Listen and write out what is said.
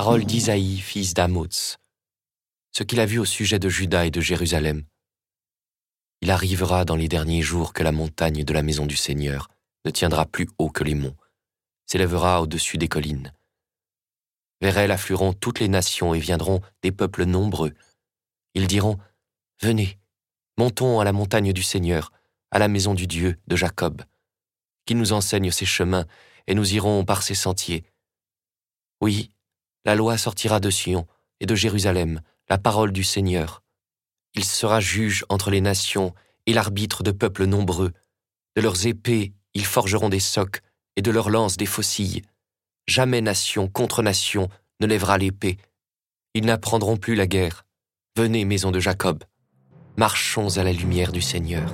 Parole d'Isaïe, fils d'Amoz. Ce qu'il a vu au sujet de Juda et de Jérusalem. Il arrivera dans les derniers jours que la montagne de la maison du Seigneur ne tiendra plus haut que les monts, s'élèvera au-dessus des collines. Vers elle afflueront toutes les nations et viendront des peuples nombreux. Ils diront, Venez, montons à la montagne du Seigneur, à la maison du Dieu de Jacob, qui nous enseigne ses chemins, et nous irons par ses sentiers. Oui, la loi sortira de Sion et de Jérusalem, la parole du Seigneur. Il sera juge entre les nations et l'arbitre de peuples nombreux. De leurs épées, ils forgeront des socs, et de leurs lances des faucilles. Jamais nation contre nation ne lèvera l'épée. Ils n'apprendront plus la guerre. Venez, maison de Jacob, marchons à la lumière du Seigneur.